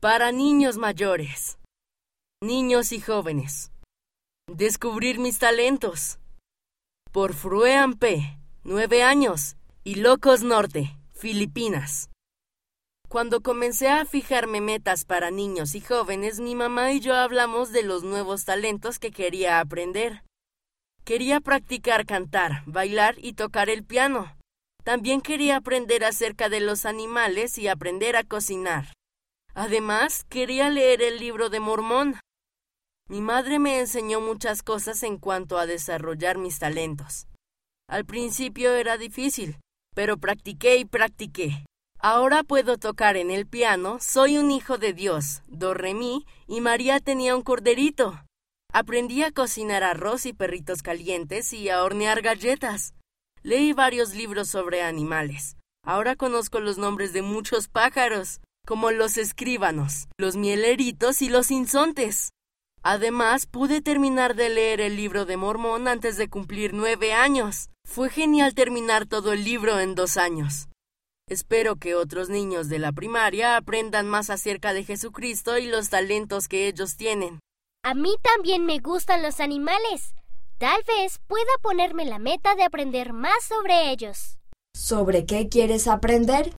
Para niños mayores, niños y jóvenes. Descubrir mis talentos. Por Fruean P., nueve años, y Locos Norte, Filipinas. Cuando comencé a fijarme metas para niños y jóvenes, mi mamá y yo hablamos de los nuevos talentos que quería aprender. Quería practicar cantar, bailar y tocar el piano. También quería aprender acerca de los animales y aprender a cocinar. Además, quería leer el libro de Mormón. Mi madre me enseñó muchas cosas en cuanto a desarrollar mis talentos. Al principio era difícil, pero practiqué y practiqué. Ahora puedo tocar en el piano, soy un hijo de Dios, do y María tenía un corderito. Aprendí a cocinar arroz y perritos calientes y a hornear galletas. Leí varios libros sobre animales. Ahora conozco los nombres de muchos pájaros, como los escribanos, los mieleritos y los insontes. Además, pude terminar de leer el libro de Mormón antes de cumplir nueve años. Fue genial terminar todo el libro en dos años. Espero que otros niños de la primaria aprendan más acerca de Jesucristo y los talentos que ellos tienen. A mí también me gustan los animales. Tal vez pueda ponerme la meta de aprender más sobre ellos. ¿Sobre qué quieres aprender?